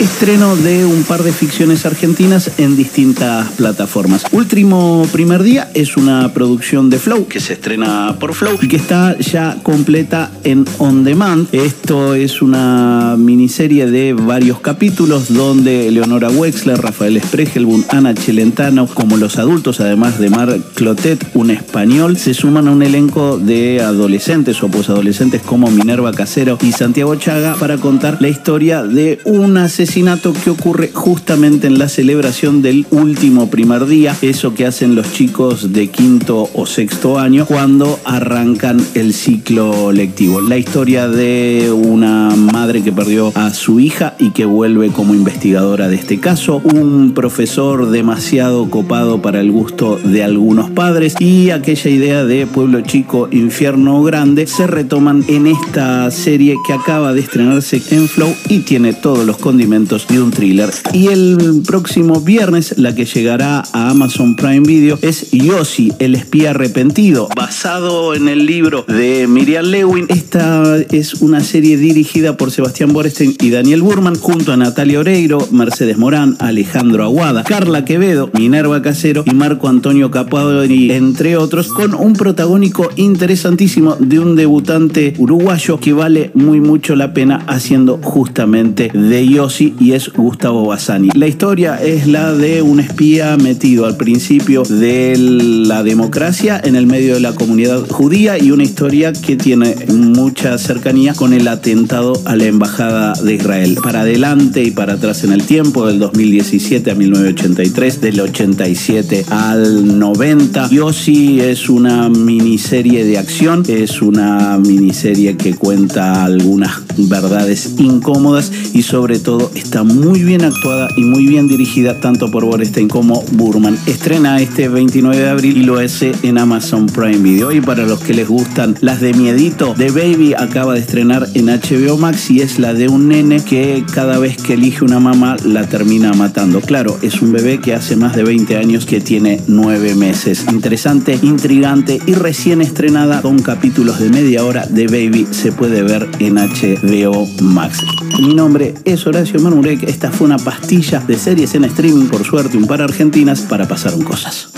Estreno de un par de ficciones argentinas en distintas plataformas. Último primer día es una producción de Flow que se estrena por Flow y que está ya completa en On Demand. Esto es una miniserie de varios capítulos donde Leonora Wexler, Rafael Spregelbun, Ana Chelentano, como los adultos, además de Mar Clotet, un español, se suman a un elenco de adolescentes o posadolescentes como Minerva Casero y Santiago Chaga para contar la historia de un asesinato que ocurre justamente en la celebración del último primer día, eso que hacen los chicos de quinto o sexto año cuando arrancan el ciclo lectivo. La historia de una madre que perdió a su hija y que vuelve como investigadora de este caso, un profesor demasiado copado para el gusto de algunos padres y aquella idea de pueblo chico, infierno grande se retoman en esta serie que acaba de estrenarse en Flow y tiene todos los condimentos de un thriller. Y el próximo viernes la que llegará a Amazon Prime Video es Yossi, el espía arrepentido, basado en el libro de Miriam Lewin. Esta es una serie dirigida por Sebastián Borestein y Daniel Burman junto a Natalia Oreiro, Mercedes Morán, Alejandro Aguada, Carla Quevedo, Minerva Casero y Marco Antonio Capadori, entre otros, con un protagónico interesantísimo de un debutante uruguayo que vale muy mucho la pena haciendo justamente de Yossi y es Gustavo Bassani. La historia es la de un espía metido al principio de la democracia en el medio de la comunidad judía y una historia que tiene mucha cercanía con el atentado a la embajada de Israel. Para adelante y para atrás en el tiempo, del 2017 a 1983, del 87 al 90. Yossi es una miniserie de acción, es una miniserie que cuenta algunas verdades incómodas y sobre todo está muy bien actuada y muy bien dirigida tanto por Borestein como Burman. Estrena este 29 de abril y lo hace en Amazon Prime Video. Y para los que les gustan las de miedito, The Baby acaba de estrenar en HBO Max y es la de un nene que cada vez que elige una mamá la termina matando. Claro, es un bebé que hace más de 20 años que tiene 9 meses. Interesante, intrigante y recién estrenada con capítulos de media hora. The Baby se puede ver en HBO Max. Mi nombre es Horacio Manurek. Esta fue una pastilla de series en streaming, por suerte, un par argentinas para pasar un cosas.